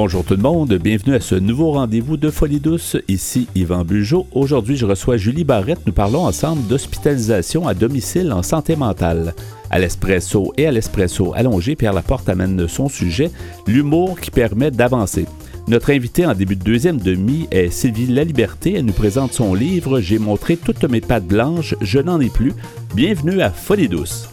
Bonjour tout le monde, bienvenue à ce nouveau rendez-vous de Folie douce. Ici Yvan Bugeaud. Aujourd'hui, je reçois Julie Barrette. Nous parlons ensemble d'hospitalisation à domicile en santé mentale. À l'espresso et à l'espresso allongé, Pierre Laporte amène son sujet, l'humour qui permet d'avancer. Notre invitée en début de deuxième demi est Sylvie Laliberté. Elle nous présente son livre J'ai montré toutes mes pattes blanches, je n'en ai plus. Bienvenue à Folie douce.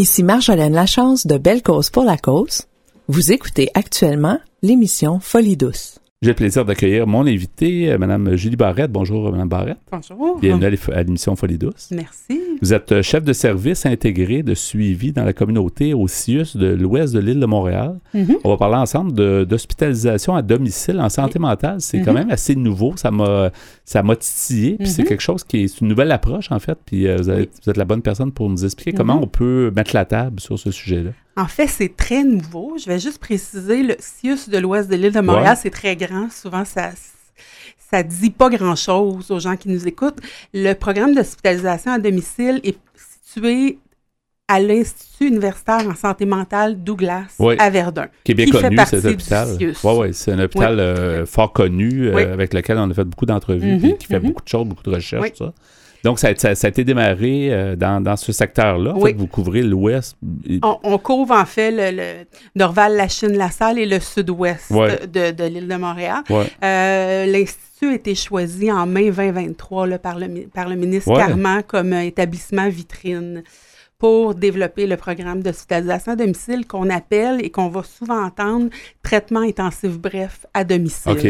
Ici Marjolaine Lachance de Belle Cause pour la Cause. Vous écoutez actuellement l'émission Folie douce. J'ai le plaisir d'accueillir mon invité, euh, Mme Julie Barrette. Bonjour, Mme Barrette. Bonjour. Bienvenue à l'émission Folie douce. Merci. Vous êtes euh, chef de service intégré de suivi dans la communauté au CIUS de l'ouest de l'île de Montréal. Mhm. On va parler ensemble d'hospitalisation à domicile en santé mentale. C'est quand Mhm. même assez nouveau. Ça m'a titillé. Puis c'est Mhm. quelque chose qui est une nouvelle approche, en fait. Puis euh, vous, avez- Oui. vous êtes la bonne personne pour nous expliquer comment on peut mettre la table sur ce sujet-là. En fait, c'est très nouveau. Je vais juste préciser, le CIUS de l'ouest de l'île de Montréal, Ouais. c'est très grand. Souvent, ça ça dit pas grand-chose aux gens qui nous écoutent. Le programme d'hospitalisation à domicile est situé à l'Institut universitaire en santé mentale Douglas Oui. à Verdun. Qui est bien Qui connu, cet hôpital. Oui, oui, c'est un hôpital euh, fort connu euh, Oui. avec lequel on a fait beaucoup d'entrevues Mhm, puis qui fait mhm. beaucoup de choses, beaucoup de recherches. Ça. Donc, ça, a- ça- ça a été démarré euh, dans, dans ce secteur-là. En Oui. fait, vous couvrez l'ouest. On, on couvre en fait le, le Dorval, la Chine, la Salle et le sud-ouest Ouais. de, de l'île de Montréal. Ouais. Euh, L'Institut a été choisi en mai 2023 là, par, le, mi- par le ministre Ouais. Carman comme euh, établissement vitrine pour développer le programme d'hospitalisation à domicile qu'on appelle et qu'on va souvent entendre traitement intensif bref à domicile. OK.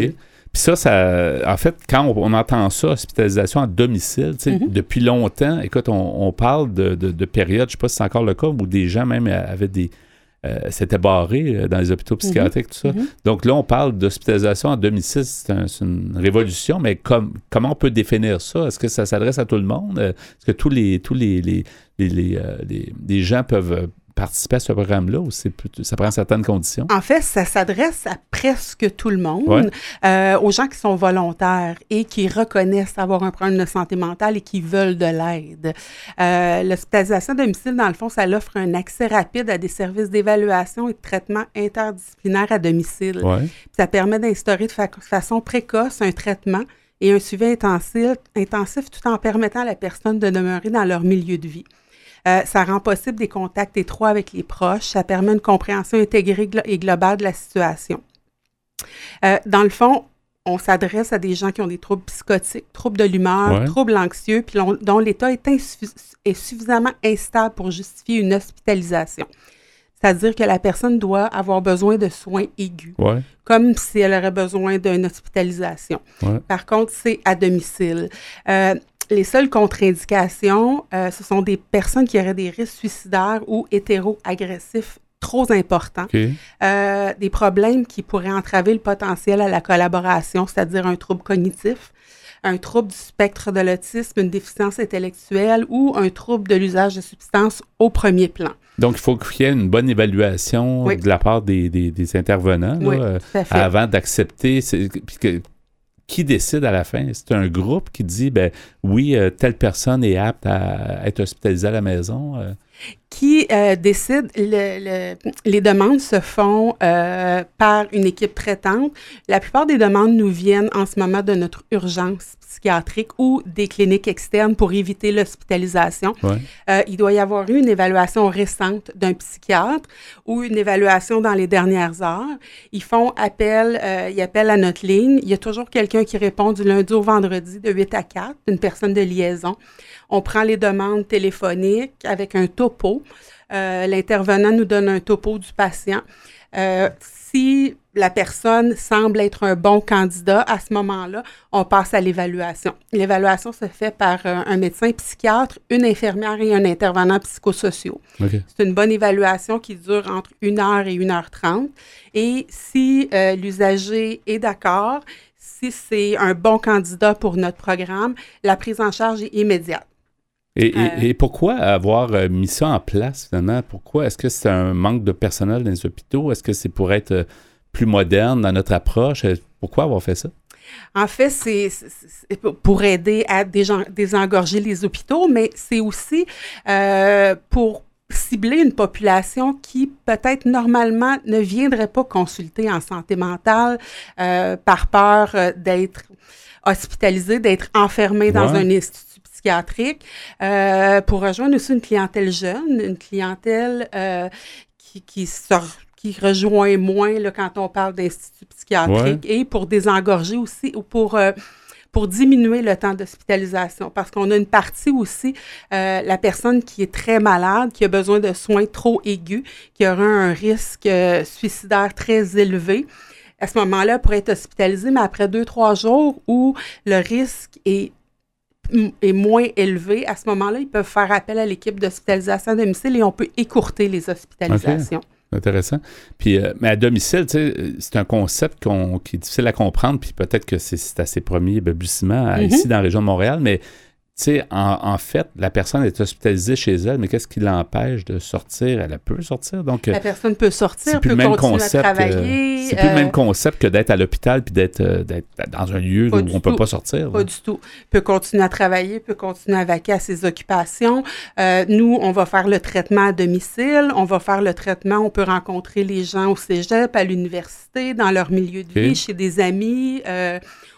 Puis ça, ça, en fait, quand on, on entend ça, hospitalisation à domicile, tu sais, Mhm. depuis longtemps, écoute, on, on parle de, de, de périodes, je sais pas si c'est encore le cas, où des gens même avaient des... euh, s'étaient barrés euh, dans les hôpitaux psychiatriques, tout ça. Mhm. Donc là, on parle d'hospitalisation à domicile, c'est un- c'est une révolution, mais comme, comment on peut définir ça? Est-ce que ça s'adresse à tout le monde? Euh, Est-ce que tous les, tous les, les, les, les, euh, gens peuvent euh, participer à ce programme-là ou ça prend certaines conditions? En fait, ça s'adresse à presque tout le monde, Ouais. euh, aux gens qui sont volontaires et qui reconnaissent avoir un problème de santé mentale et qui veulent de l'aide. Euh, L'hospitalisation à domicile, dans le fond, ça offre un accès rapide à des services d'évaluation et de traitement interdisciplinaire à domicile. Ouais. Ça permet d'instaurer de fa- façon précoce un traitement et un suivi intensif, intensif tout en permettant à la personne de demeurer dans leur milieu de vie. Euh, ça rend possible des contacts étroits avec les proches. Ça permet une compréhension intégrée et globale de la situation. Euh, dans le fond, on s'adresse à des gens qui ont des troubles psychotiques, troubles de l'humeur, Ouais. troubles anxieux, puis dont l'état est, suffisamment instable pour justifier une hospitalisation. C'est-à-dire que la personne doit avoir besoin de soins aigus Ouais. comme si elle aurait besoin d'une hospitalisation. Ouais. Par contre, c'est à domicile. Euh, les seules contre-indications, euh, ce sont des personnes qui auraient des risques suicidaires ou hétéro-agressifs trop importants. Euh, des problèmes qui pourraient entraver le potentiel à la collaboration, c'est-à-dire un trouble cognitif, un trouble du spectre de l'autisme, une déficience intellectuelle ou un trouble de l'usage de substances au premier plan. Donc, il faut qu'il y ait une bonne évaluation Oui. de la part des, des- des intervenants là, euh, avant d'accepter. Qui décide à la fin? C'est un groupe qui dit, ben oui, euh, telle personne est apte à être hospitalisée à la maison. euh. qui euh, décide, le- le- les demandes se font par une équipe traitante. La plupart des demandes nous viennent en ce moment de notre urgence ou des cliniques externes pour éviter l'hospitalisation. Ouais. Euh, il doit y avoir eu une évaluation récente d'un psychiatre ou une évaluation dans les dernières heures. Ils font appel, euh, ils appellent à notre ligne. Il y a toujours quelqu'un qui répond du lundi au vendredi de 8 à 4, une personne de liaison. On prend les demandes téléphoniques avec un topo. Euh, L'intervenant nous donne un topo du patient. Si la personne semble être un bon candidat, à ce moment-là, on passe à l'évaluation. L'évaluation se fait par euh, un médecin psychiatre, une infirmière et un intervenant psychosociaux. C'est une bonne évaluation qui dure entre 1 heure et 1 heure 30. Et si euh, l'usager est d'accord, si c'est un bon candidat pour notre programme, la prise en charge est immédiate. Et, et- Euh. et pourquoi avoir mis ça en place finalement? Pourquoi? Est-ce que c'est un manque de personnel dans les hôpitaux? Est-ce que c'est pour être plus moderne dans notre approche? Euh, Pourquoi avoir fait ça? En fait, c'est pour aider à désengorger les hôpitaux, mais c'est aussi euh, pour cibler une population qui peut-être normalement ne viendrait pas consulter en santé mentale par peur d'être hospitalisé, d'être enfermé dans un institut psychiatrique, pour rejoindre aussi une clientèle jeune, une clientèle qui, qui sort qui rejoint moins là, quand on parle d'instituts psychiatriques et pour désengorger aussi ou pour, euh, pour diminuer le temps d'hospitalisation. Parce qu'on a une partie aussi, euh, la personne qui est très malade, qui a besoin de soins trop aigus, qui aura un risque euh, suicidaire très élevé. À ce moment-là, pourrait être hospitalisée, mais après deux, trois jours où le risque est est moins élevé, à ce moment-là, ils peuvent faire appel à l'équipe d'hospitalisation à domicile et on peut écourter les hospitalisations. Intéressant. Puis, euh, mais à domicile, c'est un concept qui est difficile à comprendre, puis peut-être que c'est à ses premiers balbutiements ici dans la région de Montréal, mais sais, en, fait, la personne est hospitalisée chez elle, mais qu'est-ce qui l'empêche de sortir? Elle peut sortir. Donc, la personne peut sortir, peut continuer concept, à travailler. c'est plus le même euh, concept que d'être à l'hôpital puis d'être, euh, dans un lieu où on ne peut pas sortir. Pas du tout. Peut continuer à travailler, peut continuer à vaquer à ses occupations. Euh, nous, on va faire le traitement à domicile, on va faire le traitement, on peut rencontrer les gens au cégep, à l'université, dans leur milieu de vie, chez des amis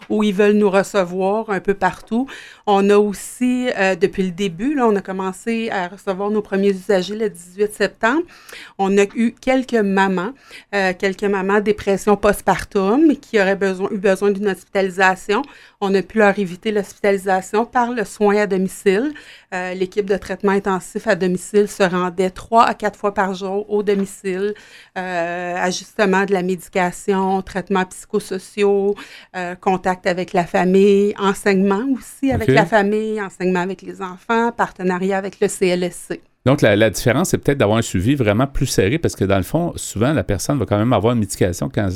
où ils veulent nous recevoir un peu partout. On a aussi, euh, depuis le début, là, on a commencé à recevoir nos premiers usagers le 18 septembre. On a eu quelques mamans, euh, quelques mamans dépression postpartum qui auraient besoin, eu besoin d'une hospitalisation. On a pu leur éviter l'hospitalisation par le soin à domicile. Euh, l'équipe de traitement intensif à domicile se rendait trois à quatre fois par jour au domicile, ajustement de la médication, traitements psychosociaux, contact avec la famille, enseignement aussi avec la famille, enseignement avec les enfants, partenariat avec le CLSC. Donc, la, différence, c'est peut-être d'avoir un suivi vraiment plus serré parce que, dans le fond, souvent, la personne va quand même avoir une médication quand,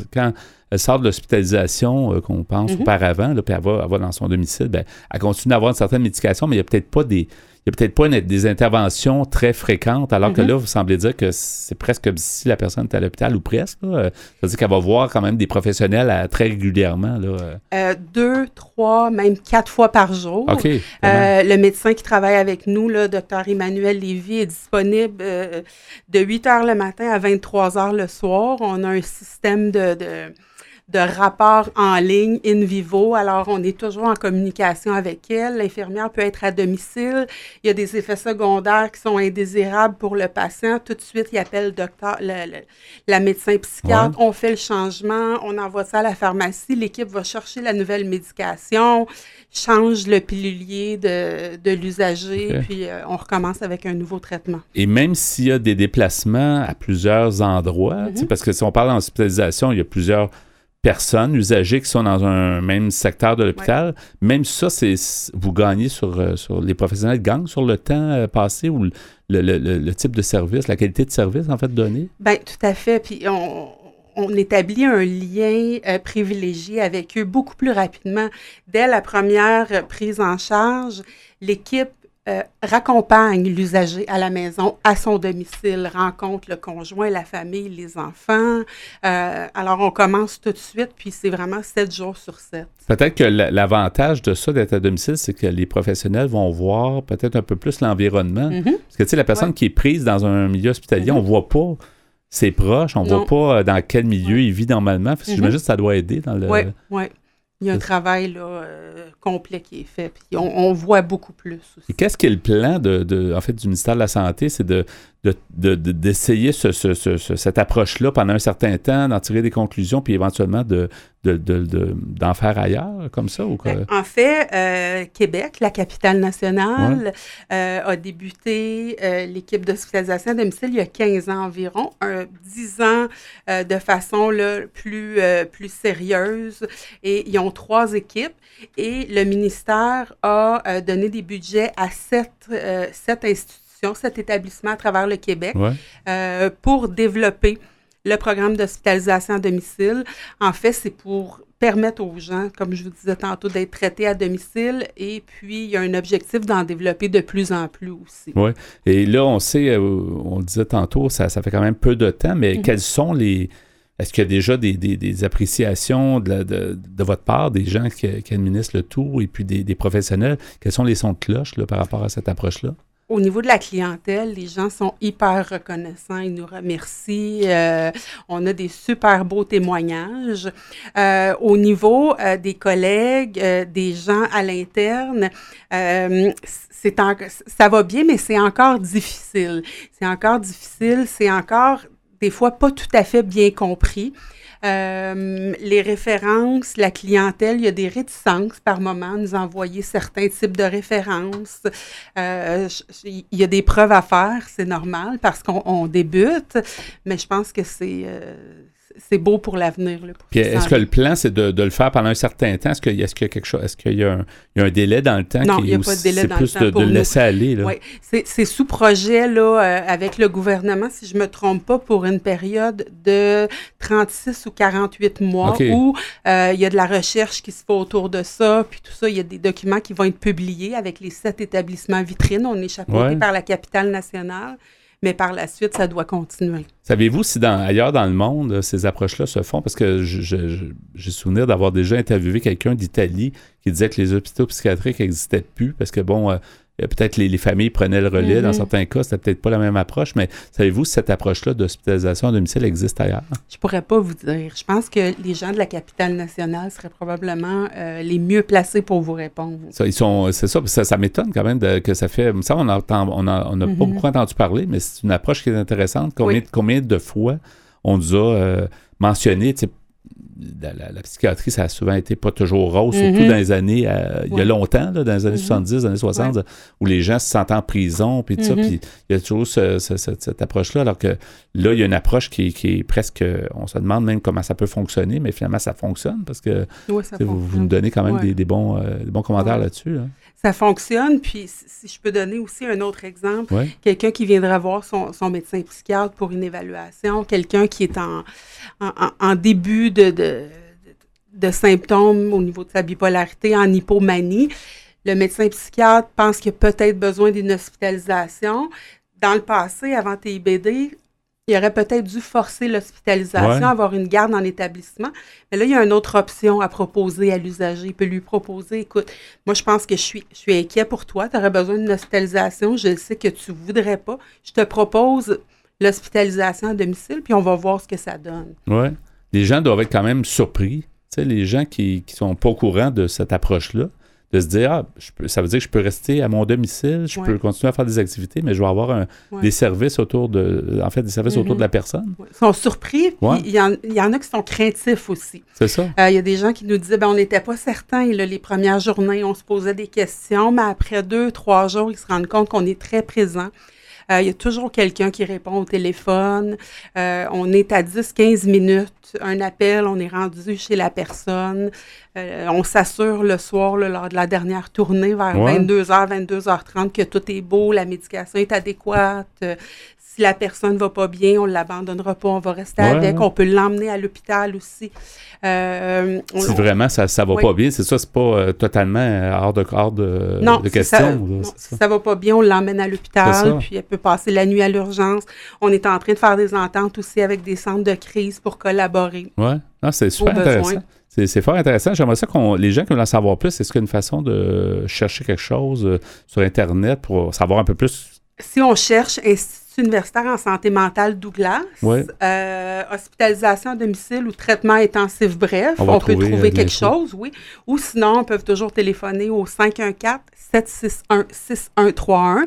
elle sort de l'hospitalisation euh, qu'on pense mhm. auparavant, là, puis elle va, dans son domicile, bien, elle continue d'avoir une certaine médication, mais il n'y a peut-être pas des, n'y a peut-être pas des interventions très fréquentes, alors que mm-hmm. là, vous semblez dire que c'est presque comme si la personne était à l'hôpital ou presque. C'est-à-dire qu'elle va voir quand même des professionnels euh, très régulièrement. Là. Euh, deux, trois, même quatre fois par jour. Euh, le médecin qui travaille avec nous, le docteur Emmanuel Lévy, est disponible de 8 heures le matin à 23 heures le soir. On a un système de de rapports en ligne, in vivo. Alors, on est toujours en communication avec elle. L'infirmière peut être à domicile. Il y a des effets secondaires qui sont indésirables pour le patient. Tout de suite, il appelle le docteur, la médecin psychiatre. On fait le changement. On envoie ça à la pharmacie. L'équipe va chercher la nouvelle médication, change le pilulier de, de l'usager, puis euh, on recommence avec un nouveau traitement. Et même s'il y a des déplacements à plusieurs endroits, mm-hmm. parce que si on parle d'hospitalisation, il y a plusieurs personnes, usagers qui sont dans un même secteur de l'hôpital. Même ça, c'est vous gagnez sur, euh, sur les professionnels gagnent sur le temps euh, passé ou le, type de service, la qualité de service en fait donné. Bien, tout à fait. Puis on, établit un lien euh, privilégié avec eux beaucoup plus rapidement. Dès la première prise en charge, l'équipe euh, raccompagne l'usager à la maison, à son domicile, rencontre le conjoint, la famille, les enfants. Euh, alors, on commence tout de suite, puis c'est vraiment sept jours sur sept. Peut-être que l'avantage de ça, d'être à domicile, c'est que les professionnels vont voir peut-être un peu plus l'environnement. Mm-hmm. Parce que, tu sais, la personne qui est prise dans un milieu hospitalier, mm-hmm. on voit pas ses proches, on voit pas euh, dans quel milieu il vit normalement. Mm-hmm. J'imagine que ça doit aider dans le... Oui, oui. Il y a un travail là, euh, complet qui est fait, puis on, voit beaucoup plus aussi. Et qu'est-ce qui est le plan de, en fait, du ministère de la Santé? C'est de, d'essayer ce, cette approche-là pendant un certain temps, d'en tirer des conclusions, puis éventuellement de, d'en faire ailleurs, comme ça? Ou ben, En fait, euh, Québec, la capitale nationale, euh, a débuté euh, l'équipe d'hospitalisation à domicile il y a 15 ans environ, un, 10 ans de façon là, plus, plus sérieuse, et ils ont trois équipes, et le ministère a donné des budgets à sept, sept institutions cet établissement à travers le Québec euh, pour développer le programme d'hospitalisation à domicile. En fait, c'est pour permettre aux gens, comme je vous disais tantôt, d'être traités à domicile et puis il y a un objectif d'en développer de plus en plus aussi. Oui. Et là, on sait, euh, on le disait tantôt, ça, ça fait quand même peu de temps, mais mhm. quels sont les... Est-ce qu'il y a déjà des, appréciations de, votre part, des gens qui, administrent le tout et puis des, professionnels? Quels sont les sons de cloche là, par rapport à cette approche-là? Au niveau de la clientèle, les gens sont hyper reconnaissants, ils nous remercient. Euh, on a des super beaux témoignages. Euh, au niveau euh, des collègues, des gens à l'interne, c'est ça va bien, mais c'est encore difficile. C'est encore difficile, c'est encore des fois pas tout à fait bien compris. Euh, les références, la clientèle, il y a des réticences par moment à nous envoyer certains types de références. Euh, il y a des preuves à faire, c'est normal parce qu'on débute, mais je pense que c'est euh, c'est beau pour l'avenir. Est-ce que le plan, c'est de, le faire pendant un certain temps? Est-ce qu'il y, a quelque chose? Est-ce qu'il y, a un délai dans le temps? Non, il n'y a pas de délai dans le temps. C'est plus de, le laisser aller. Oui, c'est sous projet là, euh, avec le gouvernement, si je ne me trompe pas, pour une période de 36 ou 48 mois où euh, il y a de la recherche qui se fait autour de ça, puis tout ça. Il y a des documents qui vont être publiés avec les sept établissements vitrines. On est chapeauté par la capitale nationale mais par la suite, ça doit continuer. Savez-vous si ailleurs dans le monde, ces approches-là se font? Parce que j'ai souvenir d'avoir déjà interviewé quelqu'un d'Italie qui disait que les hôpitaux psychiatriques n'existaient plus parce que, bon, euh, peut-être les, les, familles prenaient le relais. Dans mm-hmm. certains cas, c'était peut-être pas la même approche, mais savez-vous si cette approche-là d'hospitalisation à domicile existe ailleurs? Je pourrais pas vous dire. Je pense que les gens de la capitale nationale seraient probablement euh, les mieux placés pour vous répondre. Ça, ils sont, c'est ça, ça, m'étonne quand même que ça fait. Ça, on n'a on n'a pas mm-hmm. beaucoup entendu parler, mais c'est une approche qui est intéressante. Combien, combien de fois on nous a euh, mentionné, la, psychiatrie, ça a souvent été pas toujours rose, surtout mm-hmm. dans les années, euh, il y a longtemps, dans les années 70, mm-hmm. années 60, où les gens se sentent en prison, puis tout ça, mm-hmm. puis il y a toujours cette approche-là, alors que là, il y a une approche qui, est presque, on se demande même comment ça peut fonctionner, mais finalement, ça fonctionne, parce que vous, nous donnez quand même des, bons, euh, des bons commentaires là-dessus. Hein. Ça fonctionne, puis si je peux donner aussi un autre exemple, quelqu'un qui viendra voir son, son médecin psychiatre pour une évaluation, quelqu'un qui est en en, début de, de, symptômes au niveau de sa bipolarité, en hypomanie. Le médecin psychiatre pense qu'il a peut-être besoin d'une hospitalisation. Dans le passé, avant TIBD, il aurait peut-être dû forcer l'hospitalisation, avoir une garde en établissement. Mais là, il y a une autre option à proposer à l'usager. Il peut lui proposer, écoute, moi, je pense que je suis, je suis inquiet pour toi, tu aurais besoin d'une hospitalisation, je sais que tu voudrais pas. Je te propose l'hospitalisation à domicile, puis on va voir ce que ça donne. Oui. Les gens doivent être quand même surpris. Tu sais, les gens qui ne sont pas au courant de cette approche-là, de se dire, ah, ça veut dire que je peux rester à mon domicile, je peux continuer à faire des activités, mais je vais avoir des services autour de, en fait, des services autour de la mm-hmm. personne. Ils sont surpris, puis il y, en, a qui sont craintifs aussi. C'est ça. Euh, il y a des gens qui nous disaient, ben, on n'était pas certains, les premières journées, on se posait des questions, mais après deux, trois jours, ils se rendent compte qu'on est très présent. Euh, il y a toujours quelqu'un qui répond au téléphone. Euh, on est à 10-15 minutes. Un appel, on est rendu chez la personne. Euh, on s'assure le soir, lors de la dernière tournée, vers 22h, 22h30, que tout est beau, la médication est adéquate. Si la personne ne va pas bien, on ne l'abandonnera pas, on va rester avec. On peut l'emmener à l'hôpital aussi. Euh, si vraiment ça ne va pas bien, c'est ça, c'est pas euh, totalement euh, hors de, hors de, non, de question. Ça, non, si ça va pas bien, on l'emmène à l'hôpital, puis elle peut passer la nuit à l'urgence. On est en train de faire des ententes aussi avec des centres de crise pour collaborer. Oui, c'est super intéressant. C'est fort intéressant. J'aimerais ça qu'on les gens qui veulent en savoir plus, est-ce qu'il y a une façon de chercher quelque chose sur Internet pour savoir un peu plus? Si on cherche universitaire en santé mentale Douglas, euh, hospitalisation à domicile ou traitement intensif bref, on, peut trouver quelque chose, oui. Ou sinon, on peut toujours téléphoner au 514-761-6131,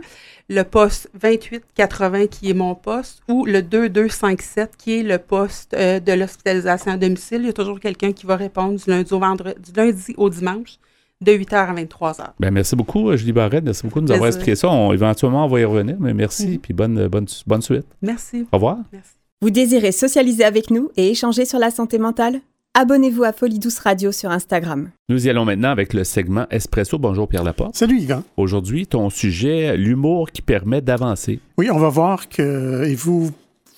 le poste 2880 qui est mon poste, ou le 2257 qui est le poste euh, de l'hospitalisation à domicile. Il y a toujours quelqu'un qui va répondre du lundi au vendredi, du lundi au dimanche de 8h à 23h. Ben, merci beaucoup, Julie Barrette. Merci beaucoup de nous avoir expliqué ça. On, éventuellement, on va y revenir, mais merci et puis bonne, bonne, bonne suite. Merci. Au revoir. Merci. Vous désirez socialiser avec nous et échanger sur la santé mentale? Abonnez-vous à Folie Douce Radio sur Instagram. Nous y allons maintenant avec le segment Espresso. Bonjour Pierre Laporte. Salut Yvan. Aujourd'hui, ton sujet, l'humour qui permet d'avancer. Oui, on va voir que, et vous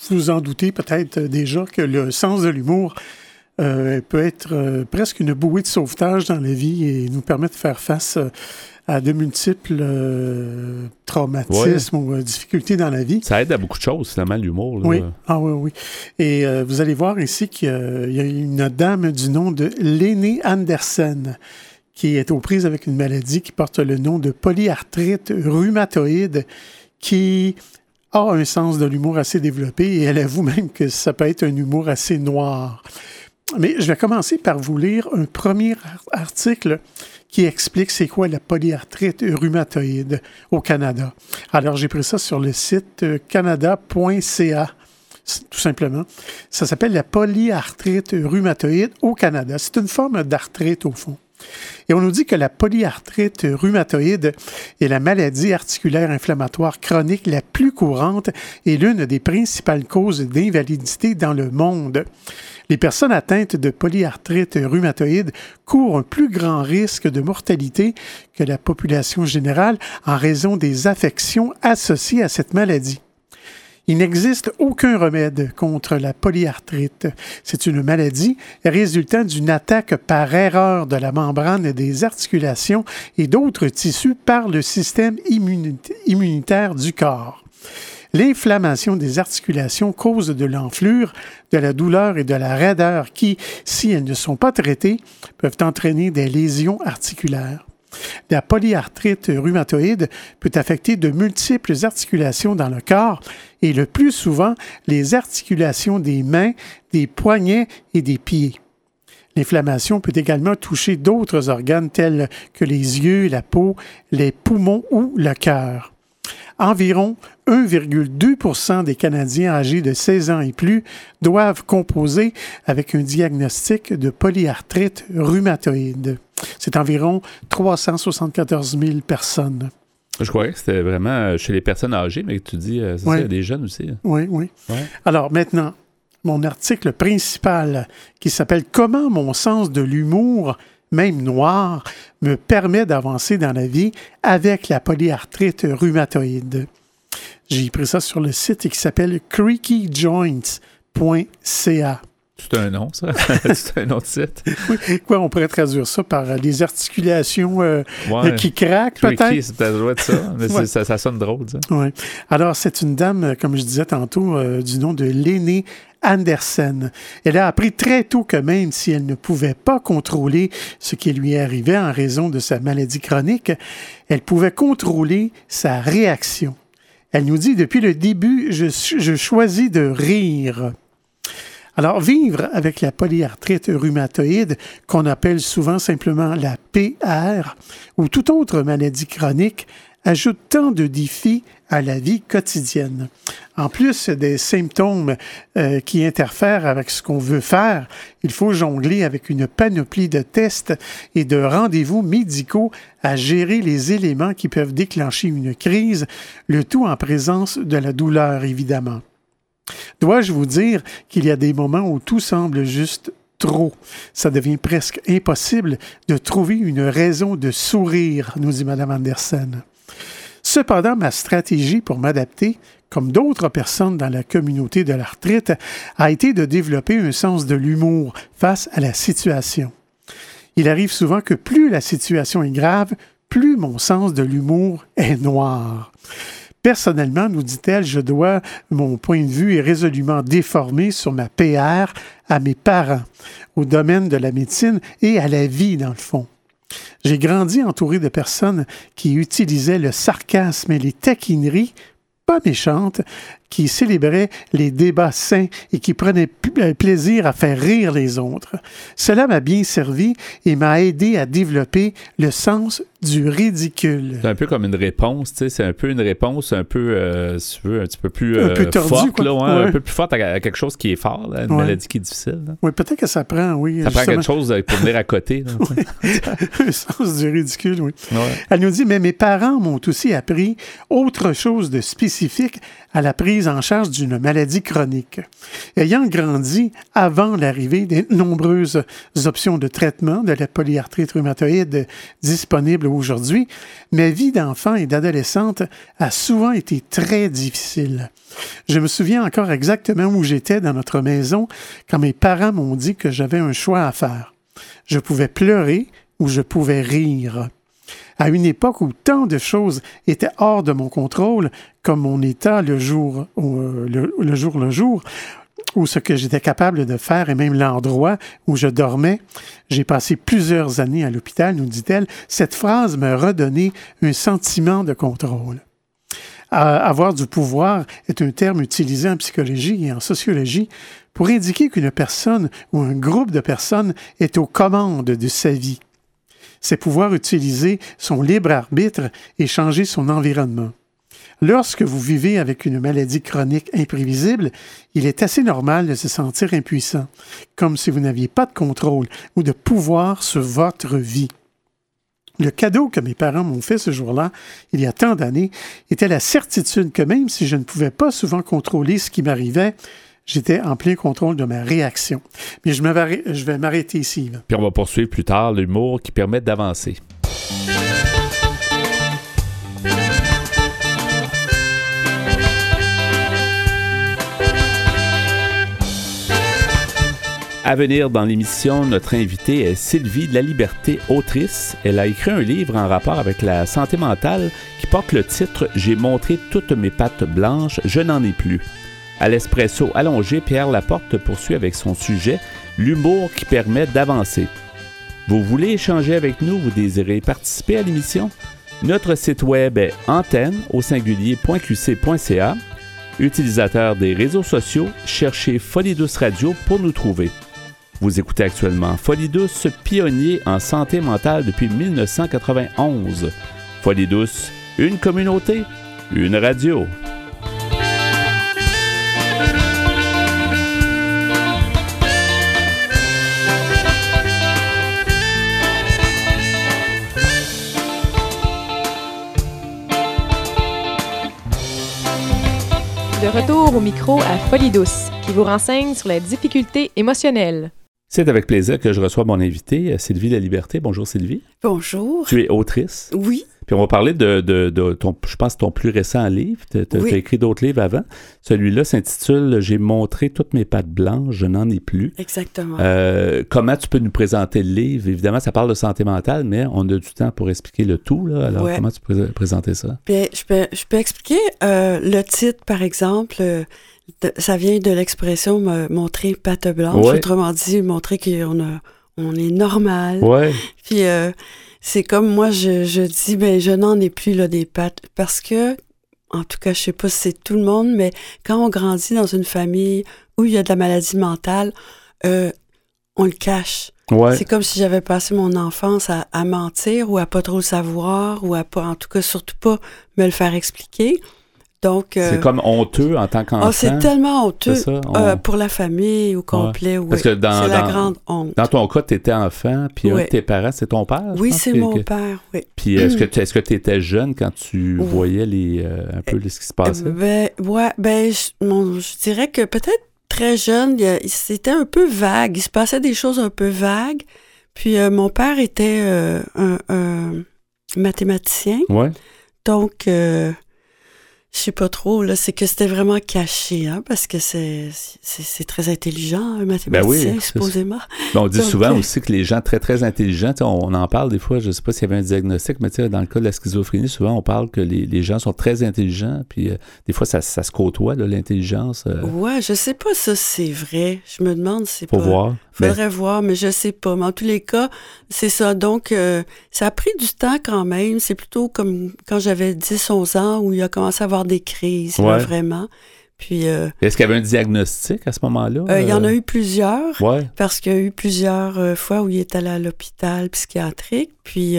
vous en doutez peut-être déjà, que le sens de l'humour euh, peut être euh, presque une bouée de sauvetage dans la vie et nous permet de faire face euh, à de multiples traumatismes ou difficultés dans la vie. Ça aide à beaucoup de choses, finalement, l'humour. Oui, ah oui, oui. Et vous allez voir ici qu'il y a une dame du nom de Léné Andersen qui est aux prises avec une maladie qui porte le nom de polyarthrite rhumatoïde, qui a un sens de l'humour assez développé et elle avoue même que ça peut être un humour assez noir. Mais je vais commencer par vous lire un premier article qui explique c'est quoi la polyarthrite rhumatoïde au Canada. Alors, j'ai pris ça sur le site euh, canada.ca tout simplement. Ça s'appelle la polyarthrite rhumatoïde au Canada. C'est une forme d'arthrite au fond. Et on nous dit que la polyarthrite rhumatoïde est la maladie articulaire inflammatoire chronique la plus courante et l'une des principales causes d'invalidité dans le monde. Les personnes atteintes de polyarthrite rhumatoïde courent un plus grand risque de mortalité que la population générale en raison des affections associées à cette maladie. Il n'existe aucun remède contre la polyarthrite. C'est une maladie résultant d'une attaque par erreur de la membrane des articulations et d'autres tissus par le système immunitaire du corps. L'inflammation des articulations cause de l'enflure, de la douleur et de la raideur qui, si elles ne sont pas traitées, peuvent entraîner des lésions articulaires. La polyarthrite rhumatoïde peut affecter de multiples articulations dans le corps et le plus souvent les articulations des mains, des poignets et des pieds. L'inflammation peut également toucher d'autres organes tels que les yeux, la peau, les poumons ou le cœur. Environ 1,2 des Canadiens âgés de 16 ans et plus doivent composer avec un diagnostic de polyarthrite rhumatoïde. C'est environ 374 000 personnes. Je croyais que c'était vraiment chez les personnes âgées, mais tu dis, euh, c'est des jeunes aussi. Hein. Oui, oui. Alors maintenant, mon article principal qui s'appelle Comment mon sens de l'humour, même noir, me permet d'avancer dans la vie avec la polyarthrite rhumatoïde. J'ai pris ça sur le site qui s'appelle creakyjoints.ca. C'est un nom, ça. c'est un autre site. Oui, quoi, on pourrait traduire ça par euh, des articulations euh, euh, qui craquent, peut-être? c'est peut-être ça. Mais ça. ça. sonne drôle, ça. Oui. Alors, c'est une dame, comme je disais tantôt, du nom de Léné Andersen. Elle a appris très tôt que même si elle ne pouvait pas contrôler ce qui lui arrivait en raison de sa maladie chronique, elle pouvait contrôler sa réaction. Elle nous dit, depuis le début, je, je choisis de rire. Alors, vivre avec la polyarthrite rhumatoïde, qu'on appelle souvent simplement la PR, ou toute autre maladie chronique, ajoute tant de défis à la vie quotidienne. En plus des symptômes euh, qui interfèrent avec ce qu'on veut faire, il faut jongler avec une panoplie de tests et de rendez-vous médicaux à gérer les éléments qui peuvent déclencher une crise, le tout en présence de la douleur, évidemment. Dois-je vous dire qu'il y a des moments où tout semble juste trop? Ça devient presque impossible de trouver une raison de sourire, nous dit Mme Anderson. Cependant, ma stratégie pour m'adapter, comme d'autres personnes dans la communauté de l'arthrite, a été de développer un sens de l'humour face à la situation. Il arrive souvent que plus la situation est grave, plus mon sens de l'humour est noir. Personnellement, nous dit-elle, je dois, mon point de vue est résolument déformé sur ma PR à mes parents, au domaine de la médecine et à la vie, dans le fond. J'ai grandi entouré de personnes qui utilisaient le sarcasme et les taquineries pas méchantes qui célébrait les débats sains et qui prenait euh, plaisir à faire rire les autres. Cela m'a bien servi et m'a aidé à développer le sens du ridicule. C'est un peu comme une réponse, tu sais, c'est un peu une réponse un peu, euh, si tu veux, un petit peu plus un peu euh, forte, là, un peu plus forte à, quelque chose qui est fort, une maladie qui est difficile. Oui, peut-être que ça prend, oui. Ça prend quelque chose pour venir à côté. un sens du ridicule, oui. Elle nous dit, mais mes parents m'ont aussi appris autre chose de spécifique à la prise en charge d'une maladie chronique. Ayant grandi avant l'arrivée des nombreuses options de traitement de la polyarthrite rhumatoïde disponibles aujourd'hui, ma vie d'enfant et d'adolescente a souvent été très difficile. Je me souviens encore exactement où j'étais dans notre maison quand mes parents m'ont dit que j'avais un choix à faire. Je pouvais pleurer ou je pouvais rire à une époque où tant de choses étaient hors de mon contrôle, comme mon état le jour, euh, le, jour le jour, ou ce que j'étais capable de faire et même l'endroit où je dormais. J'ai passé plusieurs années à l'hôpital, nous dit-elle. Cette phrase m'a redonné un sentiment de contrôle. avoir du pouvoir est un terme utilisé en psychologie et en sociologie pour indiquer qu'une personne ou un groupe de personnes est aux commandes de sa vie. C'est pouvoir utiliser son libre arbitre et changer son environnement. Lorsque vous vivez avec une maladie chronique imprévisible, il est assez normal de se sentir impuissant, comme si vous n'aviez pas de contrôle ou de pouvoir sur votre vie. Le cadeau que mes parents m'ont fait ce jour-là, il y a tant d'années, était la certitude que même si je ne pouvais pas souvent contrôler ce qui m'arrivait, j'étais en plein contrôle de ma réaction. Mais je, vais m'arrêter ici. Puis on va poursuivre plus tard l'humour qui permet d'avancer. À venir dans l'émission, notre invitée est Sylvie de la Liberté, autrice. Elle a écrit un livre en rapport avec la santé mentale qui porte le titre J'ai montré toutes mes pattes blanches, je n'en ai plus. À l'espresso allongé, Pierre Laporte poursuit avec son sujet L'humour qui permet d'avancer. Vous voulez échanger avec nous, vous désirez participer à l'émission? Notre site web est antenne au singulier.qc.ca. Utilisateur des réseaux sociaux, cherchez Folie Douce Radio pour nous trouver. Vous écoutez actuellement Folie Douce, pionnier en santé mentale depuis 1991. Folie Douce, une communauté, une radio. De retour au micro à Folie Douce, qui vous renseigne sur les difficultés émotionnelles. C'est avec plaisir que je reçois mon invité, Sylvie La Liberté. Bonjour Sylvie. Bonjour. Tu es autrice. Oui. Puis on va parler de, ton, je pense, ton plus récent livre. Tu as, écrit d'autres livres avant. Celui-là s'intitule J'ai montré toutes mes pattes blanches, je n'en ai plus. Exactement. Euh, comment tu peux nous présenter le livre? Évidemment, ça parle de santé mentale, mais on a du temps pour expliquer le tout. Là. Alors, comment tu peux présenter ça? Bien, je, peux, je peux expliquer euh, le titre, par exemple. Euh, ça vient de l'expression montrer patte blanche. Autrement dit, montrer qu'on a, on est normal. Ouais. Puis euh, c'est comme moi, je, je dis, ben je n'en ai plus là, des pattes. Parce que, en tout cas, je sais pas si c'est tout le monde, mais quand on grandit dans une famille où il y a de la maladie mentale, euh, on le cache. Ouais. C'est comme si j'avais passé mon enfance à, à, mentir ou à pas trop le savoir ou à pas, en tout cas, surtout pas me le faire expliquer. Donc, euh, c'est comme honteux en tant qu'enfant? Oh, c'est tellement honteux euh, pour la famille au complet. Oui. Parce que dans, c'est la grande honte. Dans ton cas, tu étais enfant, puis un de tes parents, c'est ton père? Oui, c'est mon père, oui. Puis est-ce que tu étais jeune quand tu voyais les, euh, un peu ce qui se passait? Ben, ouais, ben, je, je dirais que peut-être très jeune, c'était un peu vague. Il se passait des choses un peu vagues. Puis mon père était un, un, mathématicien. Ouais. Donc je sais pas trop, là, c'est que c'était vraiment caché, hein, parce que c'est, c'est, très intelligent, un mathématicien, ben supposément. Ben, on dit souvent euh, aussi que les gens très, très intelligents, on, en parle des fois, je sais pas s'il y avait un diagnostic, mais dans le cas de la schizophrénie, souvent on parle que les, les gens sont très intelligents, puis euh, des fois ça, ça, se côtoie, l'intelligence. Euh. Ouais, je sais pas ça c'est vrai. Je me demande si c'est Faut voir. Faudrait voir, mais je sais pas. Mais en tous les cas, c'est ça. Donc, ça a pris du temps quand même. C'est plutôt comme quand j'avais 10-11 ans où il a commencé à avoir des crises, vraiment. Puis. Euh, Est-ce qu'il y avait un diagnostic à ce moment-là? Euh, il y en a eu plusieurs. Ouais. Parce qu'il y a eu plusieurs euh, fois où il est allé à l'hôpital psychiatrique. Puis.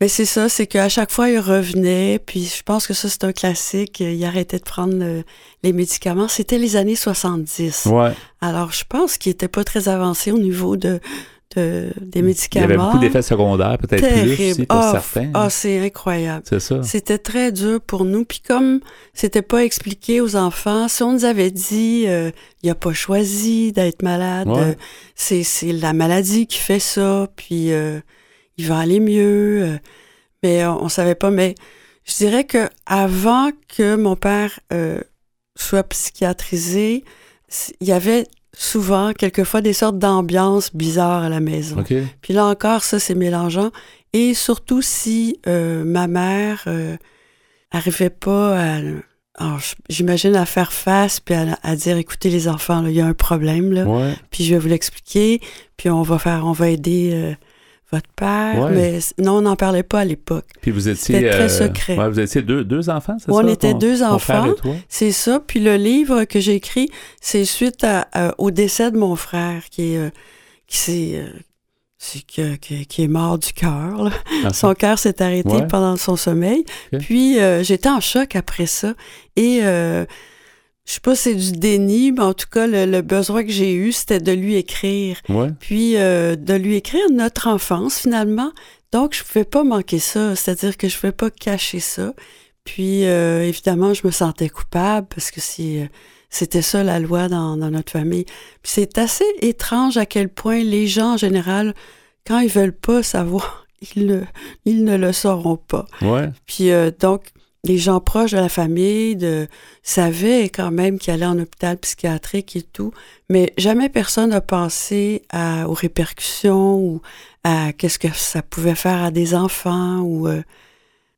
mais c'est ça, c'est qu'à chaque fois, il revenait. Puis je pense que ça, c'est un classique. Il arrêtait de prendre les médicaments. C'était les années 70. Ouais. Alors, je pense qu'il n'était pas très avancé au niveau de des médicaments. Il y avait beaucoup d'effets secondaires, peut-être plus aussi pour ah, certains. Ah, c'est incroyable. C'est ça. C'était très dur pour nous. Puis comme c'était pas expliqué aux enfants, si on nous avait dit, euh, il a pas choisi d'être malade, euh, c'est la maladie qui fait ça, puis euh, il va aller mieux. mais on, on, savait pas. Mais je dirais que avant que mon père soit psychiatrisé, il y avait souvent, quelquefois, des sortes d'ambiances bizarres à la maison. Puis là encore, ça, c'est mélangeant. Et surtout si euh, ma mère euh, arrivait pas à, j'imagine à faire face, puis à, dire, écoutez les enfants, il y a un problème, là, puis je vais vous l'expliquer, puis on va faire, on va aider euh, votre père, mais non, on n'en parlait pas à l'époque. Puis vous étiez... C'était très euh, secret. vous étiez deux, deux enfants, c'est ça? On était deux enfants, c'est ça, puis le livre que j'ai écrit, c'est suite au décès de mon frère, qui est... qui s'est qui, est mort du cœur. Ah, son cœur s'est arrêté pendant son sommeil. Puis euh, j'étais en choc après ça. Et euh, je sais pas si c'est du déni, mais en tout cas, le, besoin que j'ai eu, c'était de lui écrire. Puis euh, de lui écrire notre enfance, finalement. Donc, je ne pouvais pas manquer ça. C'est-à-dire que je ne pouvais pas cacher ça. Puis, évidemment, je me sentais coupable parce que si c'était ça la loi dans, notre famille. Puis c'est assez étrange à quel point les gens en général, quand ils veulent pas savoir, ils ne, ils ne le sauront pas. Ouais. Puis euh, donc, les gens proches de la famille de, savaient quand même qu'il allait en hôpital psychiatrique et tout, mais jamais personne n'a pensé à, aux répercussions ou à qu'est-ce que ça pouvait faire à des enfants ou... Euh,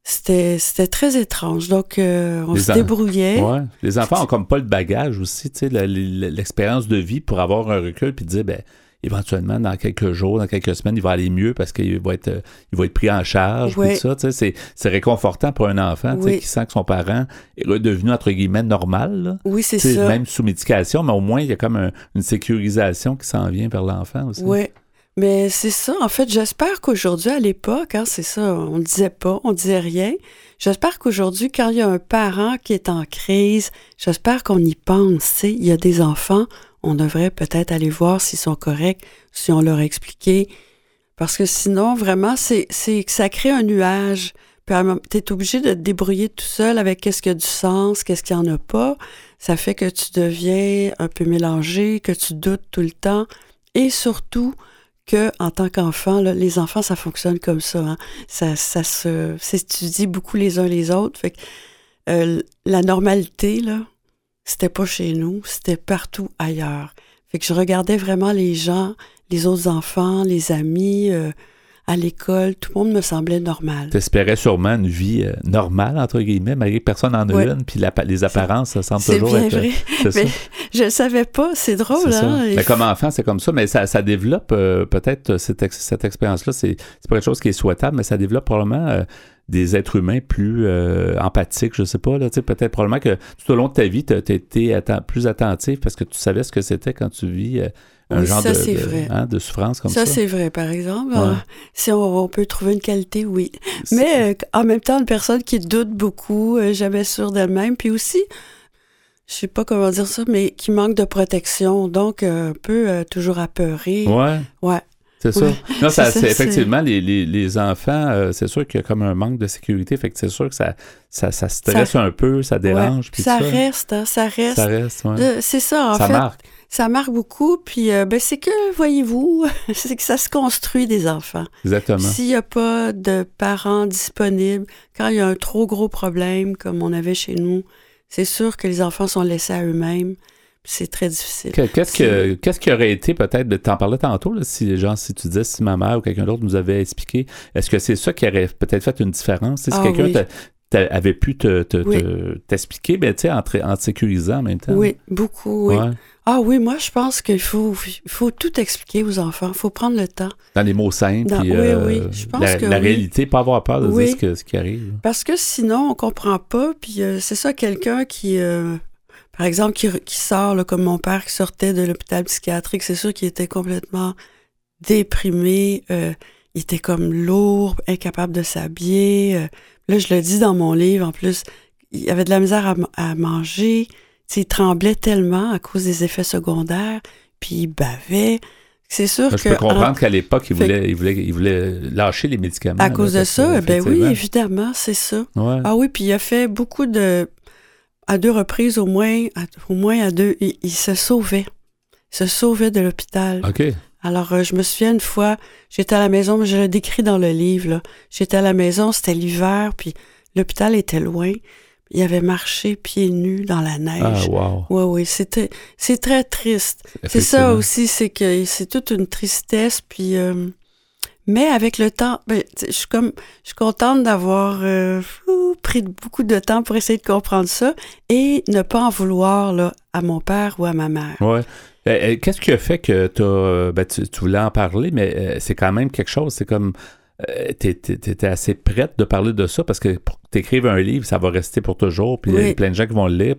c'était, c'était très étrange. Donc, euh, on se débrouillait. Ouais. Les enfants ont comme pas le bagage aussi, tu sais, l'expérience de vie pour avoir un recul puis dire, ben, éventuellement, dans quelques jours, dans quelques semaines, il va aller mieux parce qu'il va être, il va être pris en charge. sais, c'est, c'est réconfortant pour un enfant qui sent que son parent est redevenu, entre guillemets, normal. Oui, c'est ça. Même sous médication, mais au moins, il y a comme une sécurisation qui s'en vient vers l'enfant aussi. Oui. Mais c'est ça, en fait, j'espère qu'aujourd'hui, à l'époque, hein, c'est ça, on ne disait pas, on disait rien. J'espère qu'aujourd'hui, quand il y a un parent qui est en crise, j'espère qu'on y pense. Il y a des enfants, on devrait peut-être aller voir s'ils sont corrects, si on leur a expliqué. Parce que sinon, vraiment, c'est que ça crée un nuage. Tu es obligé de te débrouiller tout seul avec qu'est-ce qui a du sens, qu'est-ce qui en a pas. Ça fait que tu deviens un peu mélangé, que tu doutes tout le temps. Et surtout, que en tant qu'enfant, les enfants, ça fonctionne comme ça. Hein. Ça, ça se s'étudie beaucoup les uns les autres. Fait euh, la normalité, là, c'était pas chez nous, c'était partout ailleurs. Fait que je regardais vraiment les gens, les autres enfants, les amis, euh, à l'école, tout le monde me semblait normal. T'espérais sûrement une vie euh, normale, entre guillemets, malgré que personne n'en a une, puis les apparences, ça semble toujours être... Vrai. mais je ne savais pas, c'est drôle. Hein? Mais comme enfant, c'est comme ça, mais ça, ça développe euh, peut-être cette, cette expérience-là, c'est pas quelque chose qui est souhaitable, mais ça développe probablement... Euh, des êtres humains plus empathiques, je sais pas, là, peut-être probablement que tout au long de ta vie, tu as été plus attentif parce que tu savais ce que c'était quand tu vis un genre de, hein, de, souffrance comme ça. Ça, c'est vrai, par exemple. si on, peut trouver une qualité, oui. Mais euh, en même temps, une personne qui doute beaucoup, euh, jamais sûre d'elle-même, puis aussi, je sais pas comment dire ça, mais qui manque de protection, donc euh, un peu toujours apeuré. Ouais. Ouais. C'est ça. Non, ça, c'est effectivement les, les, les enfants, c'est sûr qu'il y a comme un manque de sécurité, fait que c'est sûr que ça, ça, ça stresse un peu, ça dérange. Puis ça, reste, hein, ça reste, ça reste. c'est ça, en ça fait. Marque ça marque beaucoup. Puis, euh, ben, c'est que, voyez-vous, c'est que ça se construit des enfants. Exactement. S'il n'y a pas de parents disponibles, quand il y a un trop gros problème, comme on avait chez nous, c'est sûr que les enfants sont laissés à eux-mêmes. C'est très difficile. Qu'est-ce, qu'est-ce qui aurait été peut-être, t'en parlais tantôt, là, si, genre, si tu disais, si ma mère ou quelqu'un d'autre nous avait expliqué, est-ce que c'est ça qui aurait peut-être fait une différence? Si ah quelqu'un avait pu te, t'expliquer, ben, en, en te sécurisant en même temps. Oui, beaucoup, oui. Ah oui, moi, je pense qu'il faut, faut tout expliquer aux enfants. Il faut prendre le temps. Dans les mots simples. oui, euh, oui. Je pense la, que la réalité, pas avoir peur de dire ce, qui arrive. Parce que sinon, on comprend pas. Puis euh, c'est ça, quelqu'un qui, euh, par exemple, qui, sort, comme mon père qui sortait de l'hôpital psychiatrique, c'est sûr qu'il était complètement déprimé. il était comme lourd, incapable de s'habiller. là, je le dis dans mon livre, en plus, il avait de la misère à manger il tremblait tellement à cause des effets secondaires, puis il bavait. C'est sûr que. Je peux comprendre qu'à l'époque, il voulait, il, voulait, il voulait lâcher les médicaments. À cause de ça, ben oui, évidemment, c'est ça. Ah oui, puis il a fait beaucoup de. À deux reprises, au moins, au moins à deux, il, se sauvait. Il se sauvait de l'hôpital. OK. Alors, euh, je me souviens une fois, j'étais à la maison, mais je le décris dans le livre. J'étais à la maison, c'était l'hiver, puis l'hôpital était loin il avait marché pieds nus dans la neige. Ah, wow. Oui, oui, c'était, c'est très triste. C'est ça aussi, c'est que c'est toute une tristesse, puis, euh, Mais avec le temps, ben, je suis comme, je suis contente d'avoir euh, pris beaucoup de temps pour essayer de comprendre ça et ne pas en vouloir là, à mon père ou à ma mère. Ouais. Euh, qu'est-ce qui a fait que ben, tu, tu, voulais en parler, mais c'est quand même quelque chose. C'est comme euh, t'étais assez prête de parler de ça parce que pour t'écrives un livre, ça va rester pour toujours, puis il y a plein de gens qui vont le lire.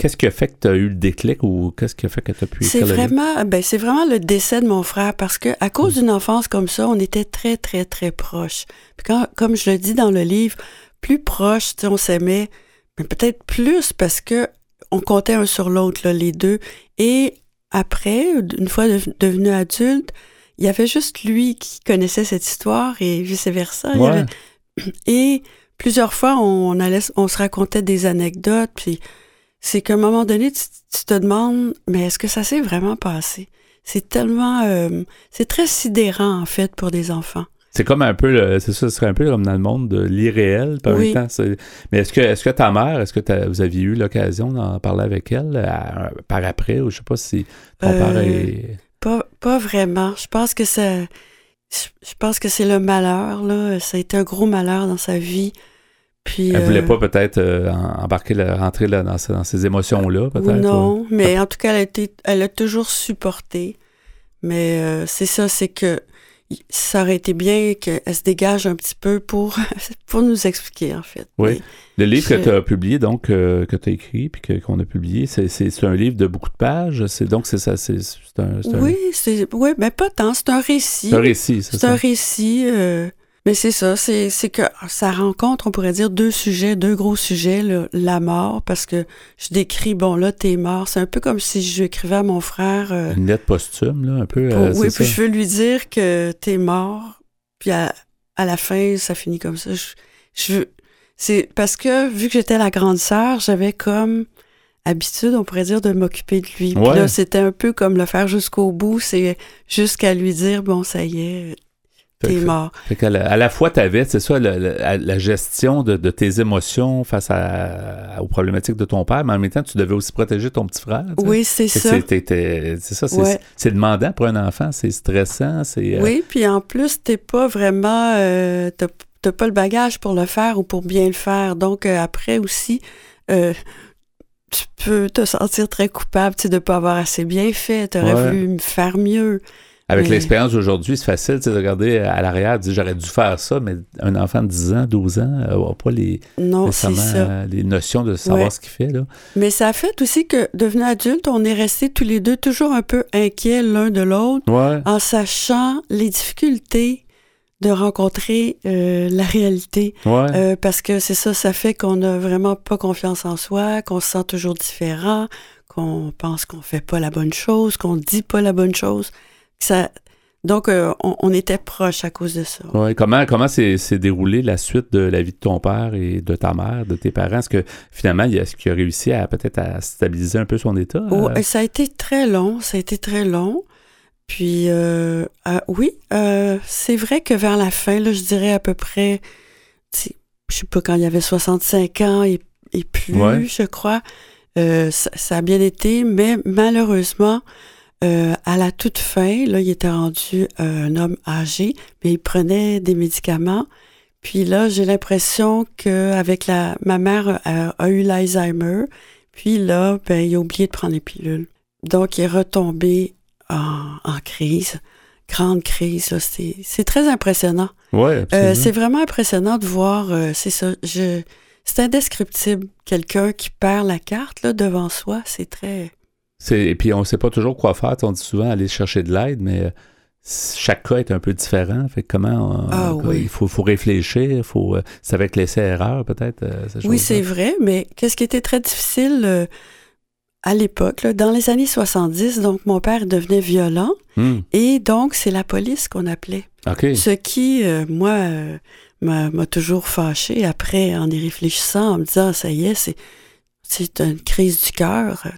Qu'est-ce qui a fait que tu as eu le déclic ou qu'est-ce qui a fait que tu as pu C'est vraiment, ben, c'est vraiment le décès de mon frère parce que à cause d'une enfance comme ça, on était très, très, très proches. Puis quand, comme je le dis dans le livre, plus proches, on s'aimait, mais peut-être plus parce que on comptait un sur l'autre, les deux. Et après, une fois devenu adulte, il y avait juste lui qui connaissait cette histoire et vice-versa. Et plusieurs fois, on, allait, on se racontait des anecdotes, puis c'est qu'à un moment donné, tu, te demandes, mais est-ce que ça s'est vraiment passé? C'est tellement... Euh, c'est très sidérant, en fait, pour des enfants. C'est comme un peu, c'est ça, ce serait un peu comme dans le monde de l'irréel, par oui. temps. Mais est-ce que, est-ce que ta mère, est-ce que vous aviez eu l'occasion d'en parler avec elle par après, ou je sais pas si ton père euh, est... Pas, pas vraiment. Je pense que ça. Je pense que c'est le malheur, là. Ça a été un gros malheur dans sa vie. Puis, elle voulait euh, pas peut-être euh, embarquer, rentrer là, dans, dans, ces émotions-là, peut-être? Non, mais en tout cas, elle a, été, elle a toujours supporté. Mais euh, c'est ça, c'est que ça aurait été bien qu'elle se dégage un petit peu pour, pour nous expliquer, en fait. Oui. le livre que tu as publié, donc, euh, que tu as écrit, puis qu'on a publié, c'est un livre de beaucoup de pages. C'est Donc, c'est ça, c'est un, Oui, c'est oui, mais pas tant. C'est un récit. C'est un récit, c'est ça. C'est un récit. Euh, mais c'est ça, c'est que ça rencontre, on pourrait dire, deux sujets, deux gros sujets, la mort, parce que je décris, bon, là, t'es mort. C'est un peu comme si je écrivais à mon frère. Euh, Une lettre posthume, là, un peu. Euh, oui, puis je veux lui dire que t'es mort, puis à, la fin, ça finit comme ça. Je, c'est parce que, vu que j'étais la grande sœur, j'avais comme habitude, on pourrait dire, de m'occuper de lui. Puis là, c'était un peu comme le faire jusqu'au bout, c'est jusqu'à lui dire, bon, ça y est T'es mort. à, la, fois, tu avais, c'est ça, la, gestion de, tes émotions face aux problématiques de ton père, mais en même temps, tu devais aussi protéger ton petit frère. Oui, c'est ça. C'est ça, c'est demandant pour un enfant, c'est stressant. c'est... Euh, oui, puis en plus, t'es pas vraiment... Euh, t'as pas le bagage pour le faire ou pour bien le faire. Donc, euh, après aussi... tu peux te sentir très coupable de ne pas avoir assez bien fait. Tu aurais voulu faire mieux. Avec l'expérience d'aujourd'hui, c'est facile de regarder à l'arrière, de dire j'aurais dû faire ça, mais un enfant de 10 ans, 12 ans n'a pas les, non, ça. les notions de savoir ce qu'il fait. Là. Mais ça a fait aussi que, devenu adulte, on est restés tous les deux toujours un peu inquiets l'un de l'autre, en sachant les difficultés de rencontrer euh, la réalité. Euh, parce que c'est ça, ça fait qu'on n'a vraiment pas confiance en soi, qu'on se sent toujours différent, qu'on pense qu'on fait pas la bonne chose, qu'on dit pas la bonne chose. Ça, donc, euh, on, était proches à cause de ça. Ouais, comment comment s'est déroulé la suite de la vie de ton père et de ta mère, de tes parents? Est-ce que finalement, est-ce qu'il a réussi à peut-être à stabiliser un peu son état? Oh, ça a été très long, ça a été très long. Puis, euh, euh, oui, c'est vrai que vers la fin, là, je dirais à peu près, je sais pas, quand il y avait 65 ans et, plus, je crois, ça, ça, a bien été, mais malheureusement, euh, à la toute fin, là, il était rendu euh, un homme âgé, mais il prenait des médicaments. Puis là, j'ai l'impression qu'avec la, ma mère a, eu l'Alzheimer. Puis là, ben, il a oublié de prendre les pilules. Donc, il est retombé en, en crise, grande crise. C'est très impressionnant. Ouais, euh, c'est vraiment impressionnant de voir. c'est ça. Je, c'est indescriptible. Quelqu'un qui perd la carte là devant soi, c'est très. Et puis, on ne sait pas toujours quoi faire. On dit souvent aller chercher de l'aide, mais euh, chaque cas est un peu différent. Fait comment ah il faut, faut réfléchir, faut euh, c'est avec l'essai-erreur peut-être. Euh, oui, c'est vrai, mais qu'est-ce qui était très difficile à l'époque, dans les années 70, donc mon père devenait violent hmm. et donc c'est la police qu'on appelait. Ce qui, moi, m'a toujours fâché après en y réfléchissant, en me disant, ça y est, c'est c'est une crise du cœur.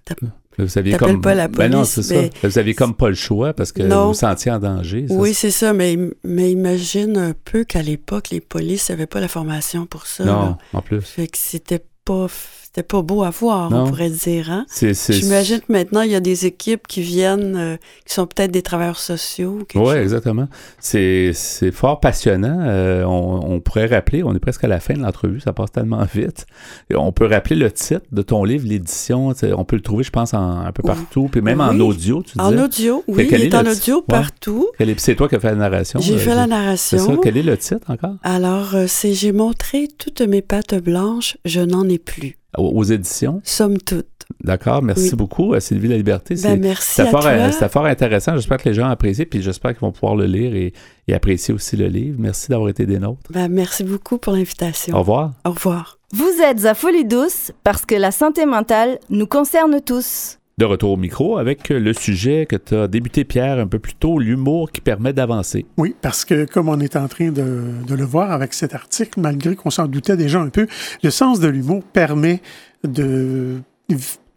Vous aviez comme pas la police, ben non, c'est ça. Vous aviez comme pas le choix parce que vous vous sentiez en danger. oui, c'est ça, mais, mais imagine un peu qu'à l'époque, les polices n'avaient pas la formation pour ça. Non, en plus. Fait que c'était pas c'était pas beau à voir, Non. on pourrait dire. Hein? J'imagine que maintenant, il y a des équipes qui viennent, euh, qui sont peut-être des travailleurs sociaux. Oui, exactement. C'est, c'est fort passionnant. Euh, on, on pourrait rappeler, on est presque à la fin de l'entrevue, ça passe tellement vite. Et on peut rappeler le titre de ton livre, l'édition. On peut le trouver, je pense, en- un peu partout, puis même en audio, tu En disais. audio, oui, il est est en audio Ouais. partout. C'est toi qui as fait la narration. J'ai euh, fait la C'est ça. narration. Quel est le titre encore? Alors, euh, c'est J'ai montré toutes mes pattes blanches, je n'en ai plus. Aux, éditions. Somme toute. D'accord. Merci Oui. beaucoup, à Sylvie La Liberté. Ben, merci C'était à fort, toi. euh, c'était fort intéressant. J'espère que les gens apprécient, puis j'espère qu'ils vont pouvoir le lire et, et apprécier aussi le livre. Merci d'avoir été des nôtres. Ben, merci beaucoup pour l'invitation. Au revoir. Au revoir. Vous êtes à Folie Douce parce que la santé mentale nous concerne tous. De retour au micro avec le sujet que tu as débuté, Pierre, un peu plus tôt, l'humour qui permet d'avancer. Oui, parce que comme on est en train de, de le voir avec cet article, malgré qu'on s'en doutait déjà un peu, le sens de l'humour permet de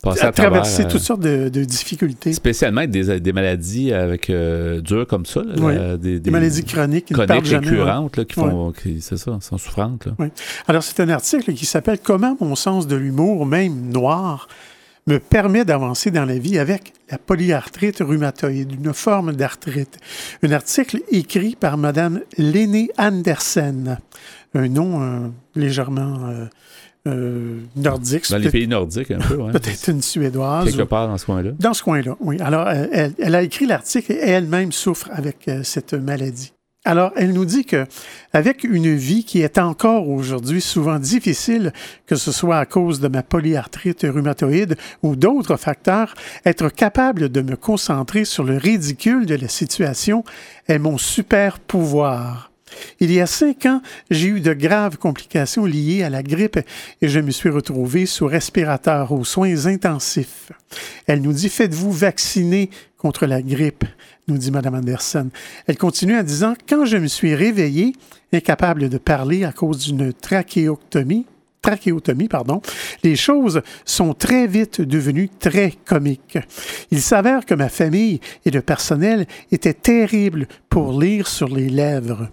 à à traverser euh, toutes sortes de, de difficultés. Spécialement des, des maladies avec euh, dures comme ça, là, Oui. la- des, Des maladies chroniques chroniques récurrentes là, qui font, c'est ça, sont souffrantes. là. Alors, c'est un article qui s'appelle Comment mon sens de l'humour, même noir, me permet d'avancer dans la vie avec la polyarthrite rhumatoïde, une forme d'arthrite. Un article écrit par Madame Léné Andersen, un nom euh, légèrement euh, euh, nordique, Dans les pays nordiques, un peu, ouais. peut-être une suédoise. quelque part dans ce coin-là. Dans ce coin-là, oui. Alors, elle, elle a écrit l'article et elle-même souffre avec euh, cette maladie. Alors, elle nous dit que avec une vie qui est encore aujourd'hui souvent difficile, que ce soit à cause de ma polyarthrite rhumatoïde ou d'autres facteurs, être capable de me concentrer sur le ridicule de la situation est mon super pouvoir. Il y a cinq ans, j'ai eu de graves complications liées à la grippe et je me suis retrouvé sous respirateur aux soins intensifs. Elle nous dit Faites-vous vacciner contre la grippe nous dit Mme Anderson. Elle continue en disant Quand je me suis réveillé, incapable de parler à cause d'une trachéotomie, pardon, les choses sont très vite devenues très comiques. Il s'avère que ma famille et le personnel étaient terribles pour lire sur les lèvres.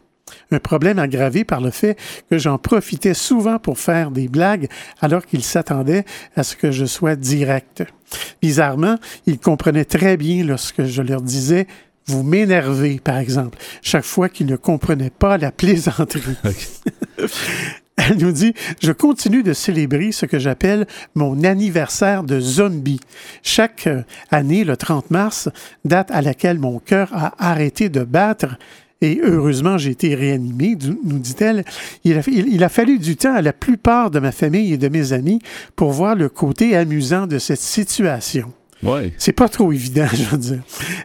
Un problème aggravé par le fait que j'en profitais souvent pour faire des blagues alors qu'ils s'attendaient à ce que je sois direct. Bizarrement, ils comprenaient très bien lorsque je leur disais vous m'énervez, par exemple, chaque fois qu'ils ne comprenaient pas la plaisanterie. Elle nous dit Je continue de célébrer ce que j'appelle mon anniversaire de zombie. Chaque euh, année, le 30 mars, date à laquelle mon cœur a arrêté de battre. Et heureusement, j'ai été réanimé, du- nous dit-elle. Il a, il a fallu du temps à la plupart de ma famille et de mes amis pour voir le côté amusant de cette situation. Oui. C'est pas trop évident, je veux dire.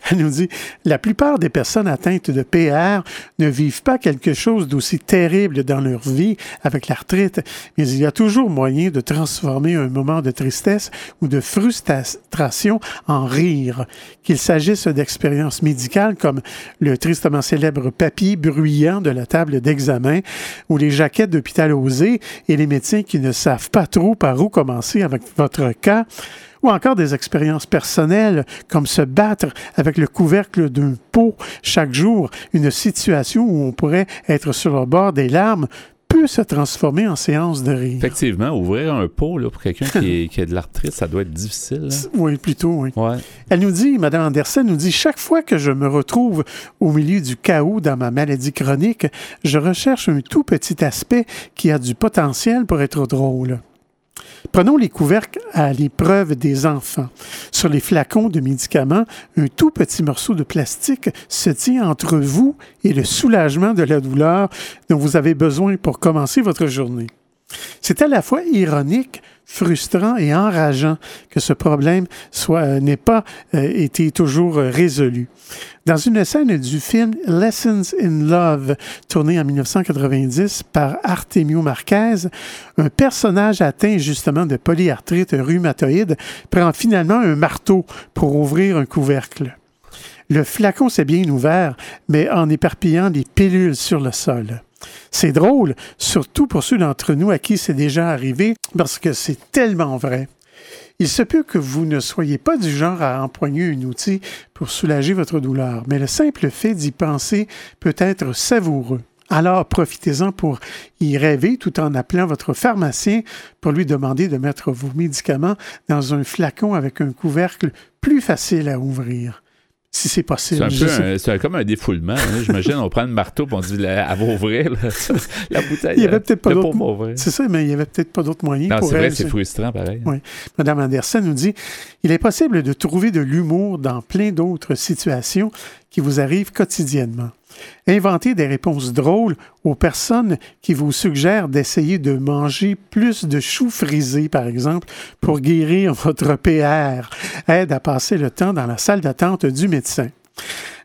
Elle nous dit la plupart des personnes atteintes de PR ne vivent pas quelque chose d'aussi terrible dans leur vie avec l'arthrite, mais il y a toujours moyen de transformer un moment de tristesse ou de frustration en rire, qu'il s'agisse d'expériences médicales comme le tristement célèbre papier bruyant de la table d'examen ou les jaquettes d'hôpital osé et les médecins qui ne savent pas trop par où commencer avec votre cas ou encore des expériences personnelles comme se battre avec le couvercle d'un pot chaque jour, une situation où on pourrait être sur le bord des larmes peut se transformer en séance de rire. Effectivement, ouvrir un pot là, pour quelqu'un qui, a de l'arthrite, ça doit être difficile. hein? Oui, plutôt, oui. Ouais. Elle nous dit, Mme Anderson nous dit, chaque fois que je me retrouve au milieu du chaos dans ma maladie chronique, je recherche un tout petit aspect qui a du potentiel pour être drôle. Prenons les couvercles à l'épreuve des enfants. Sur les flacons de médicaments, un tout petit morceau de plastique se tient entre vous et le soulagement de la douleur dont vous avez besoin pour commencer votre journée. C'est à la fois ironique, frustrant et enrageant que ce problème euh, n'ait pas euh, été toujours euh, résolu. Dans une scène du film Lessons in Love, tourné en 1990 par Artemio Marquez, un personnage atteint justement de polyarthrite rhumatoïde prend finalement un marteau pour ouvrir un couvercle. Le flacon s'est bien ouvert, mais en éparpillant des pilules sur le sol. C'est drôle, surtout pour ceux d'entre nous à qui c'est déjà arrivé, parce que c'est tellement vrai. Il se peut que vous ne soyez pas du genre à empoigner un outil pour soulager votre douleur, mais le simple fait d'y penser peut être savoureux. Alors profitez-en pour y rêver tout en appelant votre pharmacien pour lui demander de mettre vos médicaments dans un flacon avec un couvercle plus facile à ouvrir si c'est possible. C'est comme un défoulement. Hein. J'imagine, on prend le marteau et on dit va ouvrir la bouteille. Il y avait peut-être pas d'autres C'est ça, mais il n'y avait peut-être pas d'autres moyens. Non, c'est vrai, c'est frustrant pareil. Oui. Madame Anderson nous dit il est possible de trouver de l'humour dans plein d'autres situations qui vous arrivent quotidiennement. Inventez des réponses drôles aux personnes qui vous suggèrent d'essayer de manger plus de choux frisés, par exemple, pour guérir votre PR. Aide à passer le temps dans la salle d'attente du médecin.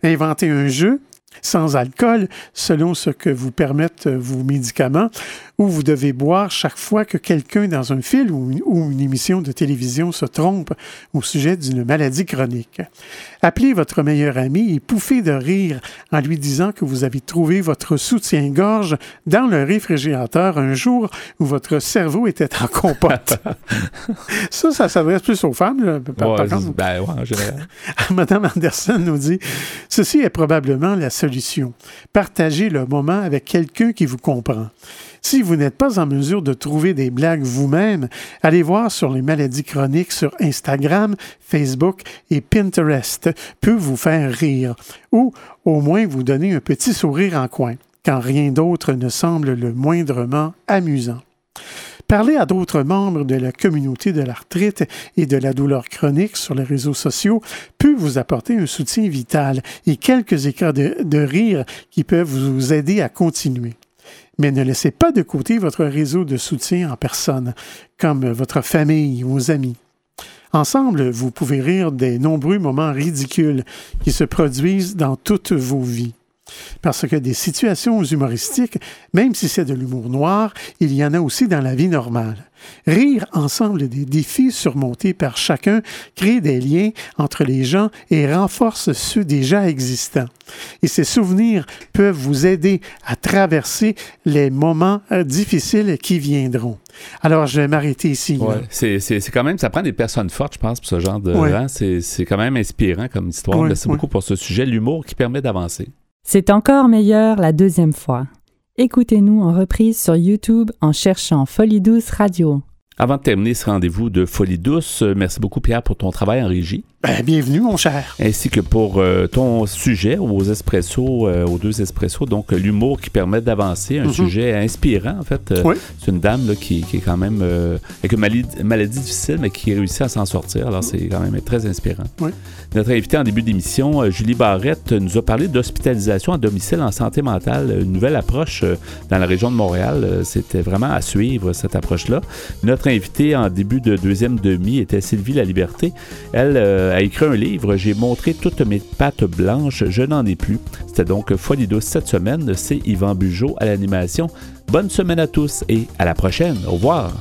Inventez un jeu sans alcool, selon ce que vous permettent vos médicaments, où vous devez boire chaque fois que quelqu'un dans un film ou une, émission de télévision se trompe au sujet d'une maladie chronique. Appelez votre meilleur ami et pouffez de rire en lui disant que vous avez trouvé votre soutien-gorge dans le réfrigérateur un jour où votre cerveau était en compote. ça, ça s'adresse plus aux femmes. par, ben, en général. Madame Anderson nous dit Ceci est probablement la solution. Partagez le moment avec quelqu'un qui vous comprend. Si vous n'êtes pas en mesure de trouver des blagues vous-même, allez voir sur les maladies chroniques sur Instagram, Facebook et Pinterest peut vous faire rire ou au moins vous donner un petit sourire en coin quand rien d'autre ne semble le moindrement amusant. Parler à d'autres membres de la communauté de l'arthrite et de la douleur chronique sur les réseaux sociaux peut vous apporter un soutien vital et quelques éclats de, rire qui peuvent vous aider à continuer mais ne laissez pas de côté votre réseau de soutien en personne, comme votre famille ou vos amis. Ensemble, vous pouvez rire des nombreux moments ridicules qui se produisent dans toutes vos vies. Parce que des situations humoristiques, même si c'est de l'humour noir, il y en a aussi dans la vie normale. Rire ensemble des défis surmontés par chacun crée des liens entre les gens et renforce ceux déjà existants. Et ces souvenirs peuvent vous aider à traverser les moments euh, difficiles qui viendront. Alors, je vais m'arrêter ici. Ouais, c'est quand même, ça prend des personnes fortes, je pense, pour ce genre de. Ouais. C'est quand même inspirant comme histoire. Merci beaucoup pour ce sujet, l'humour qui permet d'avancer. C'est encore meilleur la deuxième fois. Écoutez-nous en reprise sur YouTube en cherchant Folie Douce Radio. Avant de terminer ce rendez-vous de Folie Douce, euh, merci beaucoup Pierre pour ton travail en régie. Ben, bienvenue, mon cher. Ainsi que pour euh, ton sujet aux espressos, euh, aux deux espressos, donc l'humour qui permet d'avancer, un mhm. sujet inspirant en fait. Oui. C'est une dame qui, est quand même avec une maladie, difficile, mais qui réussit à s'en sortir. Alors c'est quand même très inspirant. Oui. Notre invité en début d'émission, Julie Barrette, nous a parlé d'hospitalisation à domicile en santé mentale, une nouvelle approche dans la région de Montréal. C'était vraiment à suivre cette approche-là. Notre invitée en début de deuxième demi était Sylvie La Liberté. Elle a écrit un livre, J'ai montré toutes mes pattes blanches, je n'en ai plus. C'était donc Folie douce cette semaine. C'est Yvan Bugeaud à l'animation. Bonne semaine à tous et à la prochaine. Au revoir.